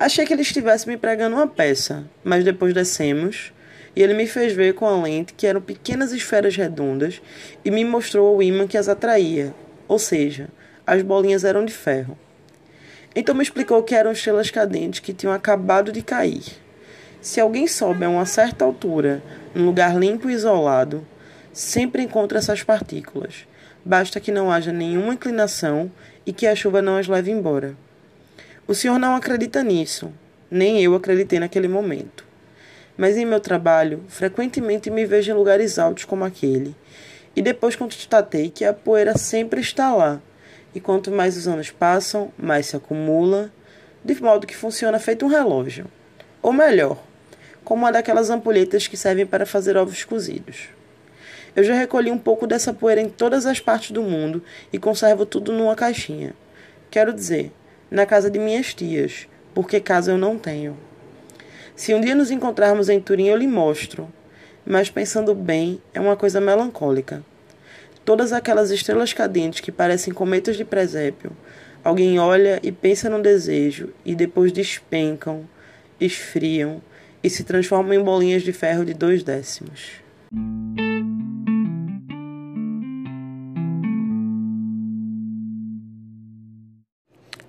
Achei que ele estivesse me pregando uma peça, mas depois descemos e ele me fez ver com a lente que eram pequenas esferas redondas e me mostrou o ímã que as atraía, ou seja, as bolinhas eram de ferro. Então me explicou que eram estrelas cadentes que tinham acabado de cair. Se alguém sobe a uma certa altura, num lugar limpo e isolado, sempre encontra essas partículas. Basta que não haja nenhuma inclinação e que a chuva não as leve embora. O senhor não acredita nisso, nem eu acreditei naquele momento. Mas em meu trabalho, frequentemente me vejo em lugares altos como aquele, e depois constatei que a poeira sempre está lá, e quanto mais os anos passam, mais se acumula, de modo que funciona feito um relógio. Ou melhor, como uma daquelas ampulhetas que servem para fazer ovos cozidos. Eu já recolhi um pouco dessa poeira em todas as partes do mundo e conservo tudo numa caixinha. Quero dizer, na casa de minhas tias, porque casa eu não tenho. Se um dia nos encontrarmos em Turim, eu lhe mostro, mas pensando bem, é uma coisa melancólica. Todas aquelas estrelas cadentes que parecem cometas de presépio, alguém olha e pensa num desejo e depois despencam, esfriam e se transformam em bolinhas de ferro de dois décimos.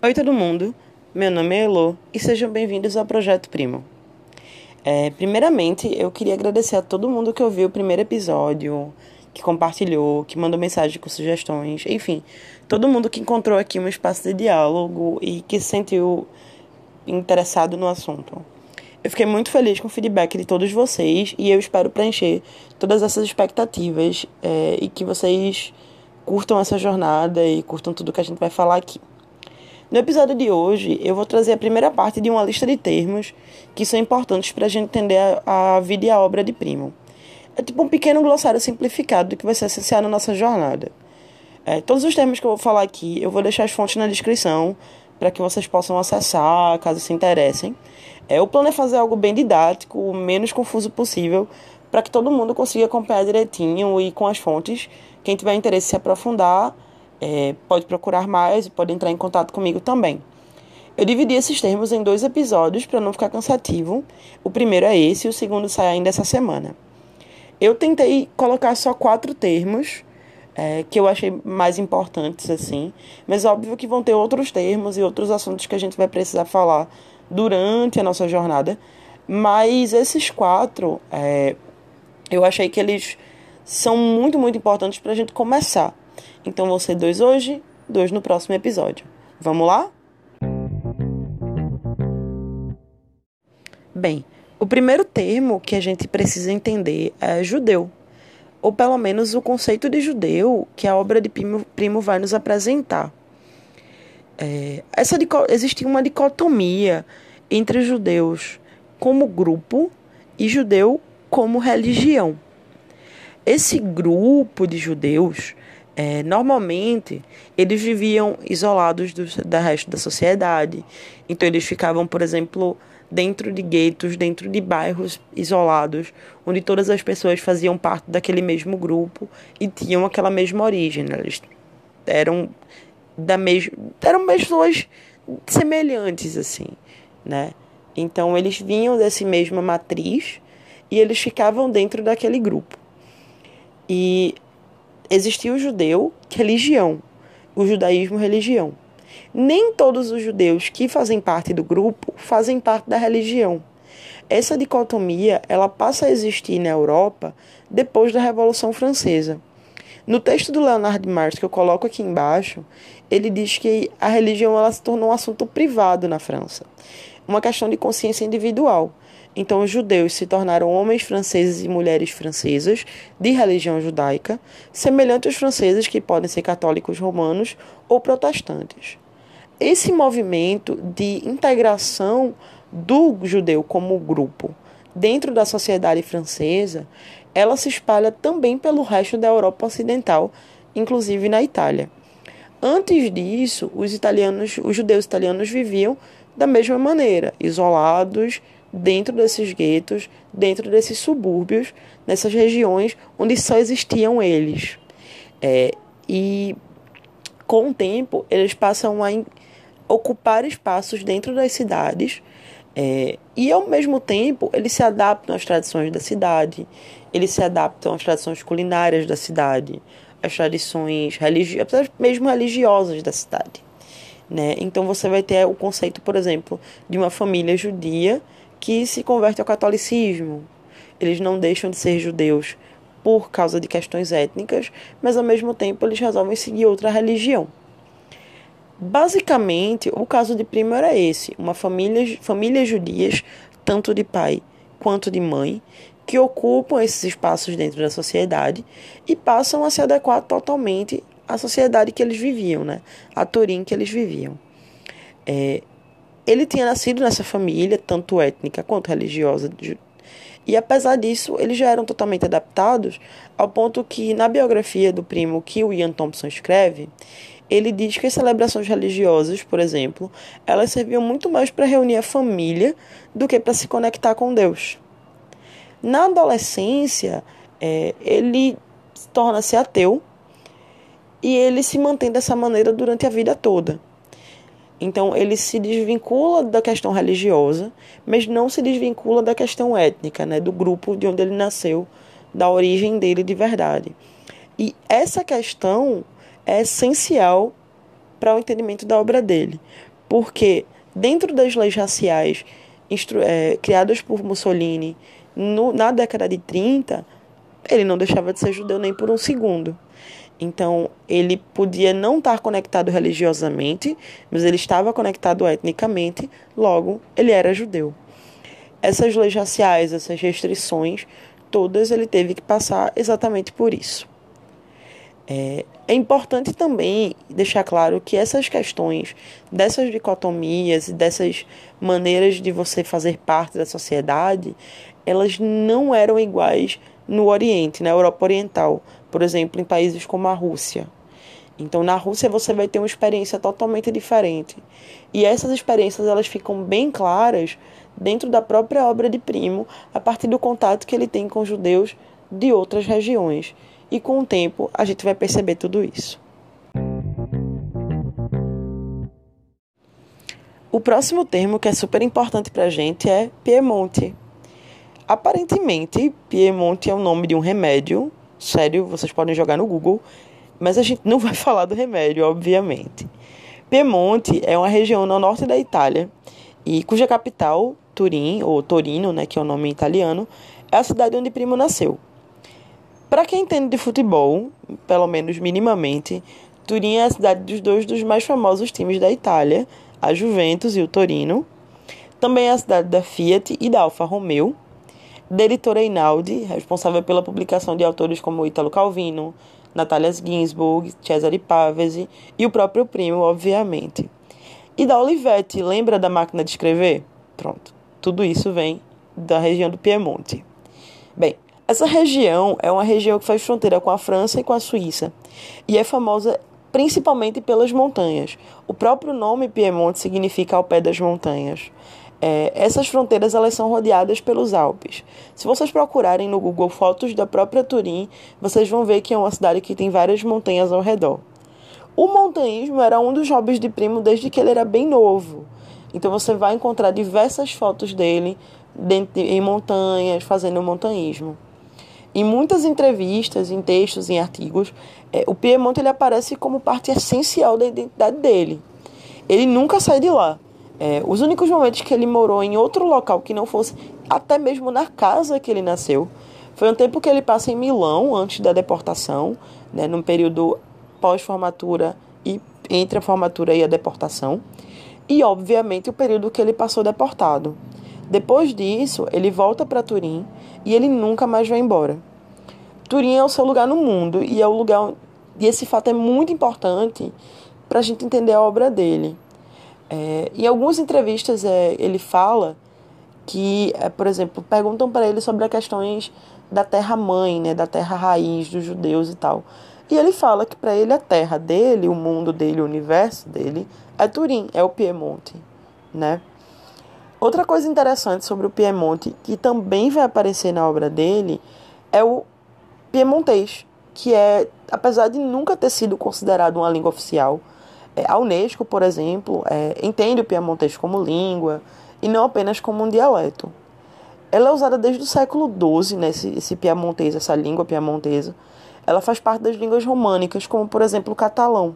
Oi todo mundo, meu nome é Elo e sejam bem-vindos ao Projeto Primo. É, primeiramente, eu queria agradecer a todo mundo que ouviu o primeiro episódio, que compartilhou, que mandou mensagem com sugestões, enfim, todo mundo que encontrou aqui um espaço de diálogo e que se sentiu interessado no assunto. Eu fiquei muito feliz com o feedback de todos vocês e eu espero preencher todas essas expectativas é, e que vocês curtam essa jornada e curtam tudo que a gente vai falar aqui. No episódio de hoje, eu vou trazer a primeira parte de uma lista de termos que são importantes para a gente entender a, vida e a obra de Primo. É tipo um pequeno glossário simplificado do que vai ser essencial na nossa jornada. É, todos os termos que eu vou falar aqui, eu vou deixar as fontes na descrição para que vocês possam acessar, caso se interessem. É, o plano é fazer algo bem didático, o menos confuso possível, para que todo mundo consiga acompanhar direitinho e com as fontes. Quem tiver interesse em se aprofundar, é, pode procurar mais e pode entrar em contato comigo também. Eu dividi esses termos em dois episódios para não ficar cansativo. O primeiro é esse e o segundo sai ainda essa semana. Eu tentei colocar só quatro termos é, que eu achei mais importantes, assim. Mas óbvio que vão ter outros termos e outros assuntos que a gente vai precisar falar durante a nossa jornada. Mas esses quatro, é, eu achei que eles são muito, muito importantes para a gente começar. Então vão ser dois hoje, dois no próximo episódio. Vamos lá? Bem, o primeiro termo que a gente precisa entender é judeu, ou pelo menos o conceito de judeu que a obra de Primo, Primo vai nos apresentar. É, essa existia uma dicotomia entre judeus como grupo e judeu como religião. Esse grupo de judeus, é, normalmente, eles viviam isolados do da resto da sociedade. Então, eles ficavam, por exemplo, dentro de guetos, dentro de bairros isolados, onde todas as pessoas faziam parte daquele mesmo grupo e tinham aquela mesma origem. Né? Eles eram da mesma, eram pessoas semelhantes assim, né? Então eles vinham dessa mesma matriz e eles ficavam dentro daquele grupo. E existia o judeu, religião, o judaísmo, religião nem todos os judeus que fazem parte do grupo fazem parte da religião. Essa dicotomia ela passa a existir na Europa depois da Revolução Francesa. No texto do Leonard Marx que eu coloco aqui embaixo, ele diz que a religião ela se tornou um assunto privado na França, uma questão de consciência individual. Então, os judeus se tornaram homens franceses e mulheres francesas de religião judaica, semelhante aos franceses que podem ser católicos romanos ou protestantes esse movimento de integração do judeu como grupo dentro da sociedade francesa, ela se espalha também pelo resto da Europa Ocidental, inclusive na Itália. Antes disso, os italianos, os judeus italianos viviam da mesma maneira, isolados dentro desses guetos, dentro desses subúrbios, nessas regiões onde só existiam eles. É, e com o tempo, eles passam a ocupar espaços dentro das cidades é, e ao mesmo tempo eles se adaptam às tradições da cidade, eles se adaptam às tradições culinárias da cidade, às tradições religiosas, mesmo religiosas da cidade. Né? Então você vai ter o conceito, por exemplo, de uma família judia que se converte ao catolicismo. Eles não deixam de ser judeus por causa de questões étnicas, mas ao mesmo tempo eles resolvem seguir outra religião. Basicamente, o caso de Primo era esse: uma família, famílias judias, tanto de pai quanto de mãe, que ocupam esses espaços dentro da sociedade e passam a se adequar totalmente à sociedade que eles viviam, né? A Turim que eles viviam. É, ele tinha nascido nessa família, tanto étnica quanto religiosa, e apesar disso, eles já eram totalmente adaptados, ao ponto que, na biografia do primo que o Ian Thompson escreve, ele diz que as celebrações religiosas, por exemplo, elas serviam muito mais para reunir a família do que para se conectar com Deus. Na adolescência, é, ele torna-se ateu e ele se mantém dessa maneira durante a vida toda. Então ele se desvincula da questão religiosa, mas não se desvincula da questão étnica, né, do grupo de onde ele nasceu, da origem dele de verdade. E essa questão é essencial para o entendimento da obra dele, porque dentro das leis raciais é, criadas por Mussolini no, na década de 30, ele não deixava de ser judeu nem por um segundo. Então, ele podia não estar conectado religiosamente, mas ele estava conectado etnicamente, logo, ele era judeu. Essas leis raciais, essas restrições, todas ele teve que passar exatamente por isso. É, é importante também deixar claro que essas questões, dessas dicotomias e dessas maneiras de você fazer parte da sociedade, elas não eram iguais no Oriente, na Europa Oriental, por exemplo, em países como a Rússia. Então, na Rússia você vai ter uma experiência totalmente diferente. E essas experiências elas ficam bem claras dentro da própria obra de Primo, a partir do contato que ele tem com judeus de outras regiões. E com o tempo a gente vai perceber tudo isso. O próximo termo que é super importante para a gente é Piemonte. Aparentemente, Piemonte é o nome de um remédio sério, vocês podem jogar no Google, mas a gente não vai falar do remédio, obviamente. Piemonte é uma região no norte da Itália e cuja capital, Turim, ou Torino, né, que é o nome italiano, é a cidade onde Primo nasceu. Para quem entende de futebol, pelo menos minimamente, Turim é a cidade dos dois dos mais famosos times da Itália, a Juventus e o Torino. Também é a cidade da Fiat e da Alfa Romeo, da editora Einaudi, responsável pela publicação de autores como Italo Calvino, Natalia Ginsburg, Cesare Pavese e o próprio primo, obviamente. E da Olivetti, lembra da máquina de escrever? Pronto, tudo isso vem da região do Piemonte. Bem, essa região é uma região que faz fronteira com a França e com a Suíça e é famosa principalmente pelas montanhas. O próprio nome Piemonte significa ao pé das montanhas. É, essas fronteiras elas são rodeadas pelos Alpes. Se vocês procurarem no Google fotos da própria Turim, vocês vão ver que é uma cidade que tem várias montanhas ao redor. O montanhismo era um dos hobbies de Primo desde que ele era bem novo. Então você vai encontrar diversas fotos dele em montanhas, fazendo montanhismo. Em muitas entrevistas, em textos, em artigos, é, o Piemonte ele aparece como parte essencial da identidade dele. Ele nunca sai de lá. É, os únicos momentos que ele morou em outro local que não fosse até mesmo na casa que ele nasceu foi um tempo que ele passa em Milão antes da deportação, né, num período pós-formatura e entre a formatura e a deportação, e obviamente o período que ele passou deportado. Depois disso, ele volta para Turim e ele nunca mais vai embora. Turim é o seu lugar no mundo e é o lugar e esse fato é muito importante para a gente entender a obra dele. É, em algumas entrevistas é, ele fala que, é, por exemplo, perguntam para ele sobre as questões da terra mãe, né, da terra raiz dos judeus e tal. E ele fala que para ele a terra dele, o mundo dele, o universo dele é Turim, é o Piemonte, né? Outra coisa interessante sobre o Piemonte, que também vai aparecer na obra dele, é o piemontês, que é, apesar de nunca ter sido considerado uma língua oficial, a Unesco, por exemplo, é, entende o piemontês como língua e não apenas como um dialeto. Ela é usada desde o século XII, né, esse, esse essa língua piemontesa. Ela faz parte das línguas românicas, como por exemplo o catalão.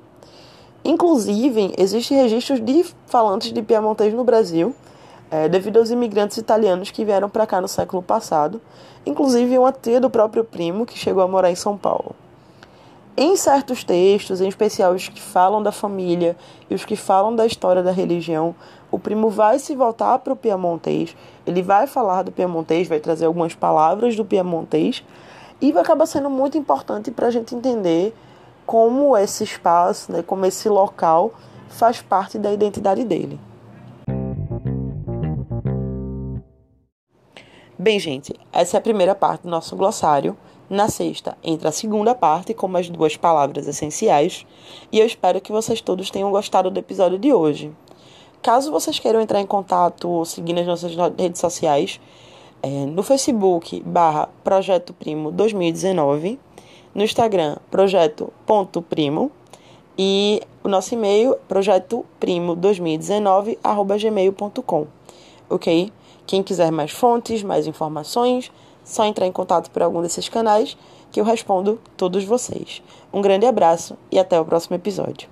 Inclusive, existem registros de falantes de piemontês no Brasil, é, devido aos imigrantes italianos que vieram para cá no século passado, inclusive uma tia do próprio primo que chegou a morar em São Paulo. Em certos textos, em especial os que falam da família e os que falam da história da religião, o primo vai se voltar para o piemontês, ele vai falar do piemontês, vai trazer algumas palavras do piemontês e vai acabar sendo muito importante para a gente entender como esse espaço, né, como esse local faz parte da identidade dele. Bem, gente, essa é a primeira parte do nosso glossário. Na sexta entra a segunda parte com as duas palavras essenciais e eu espero que vocês todos tenham gostado do episódio de hoje. Caso vocês queiram entrar em contato ou seguir nas nossas redes sociais, é, no Facebook barra Projeto Primo 2019, no Instagram projeto.primo e o nosso e-mail projetoprimo2019 arroba gmail.com, ok? Quem quiser mais fontes, mais informações, só entrar em contato por algum desses canais que eu respondo todos vocês. Um grande abraço e até o próximo episódio.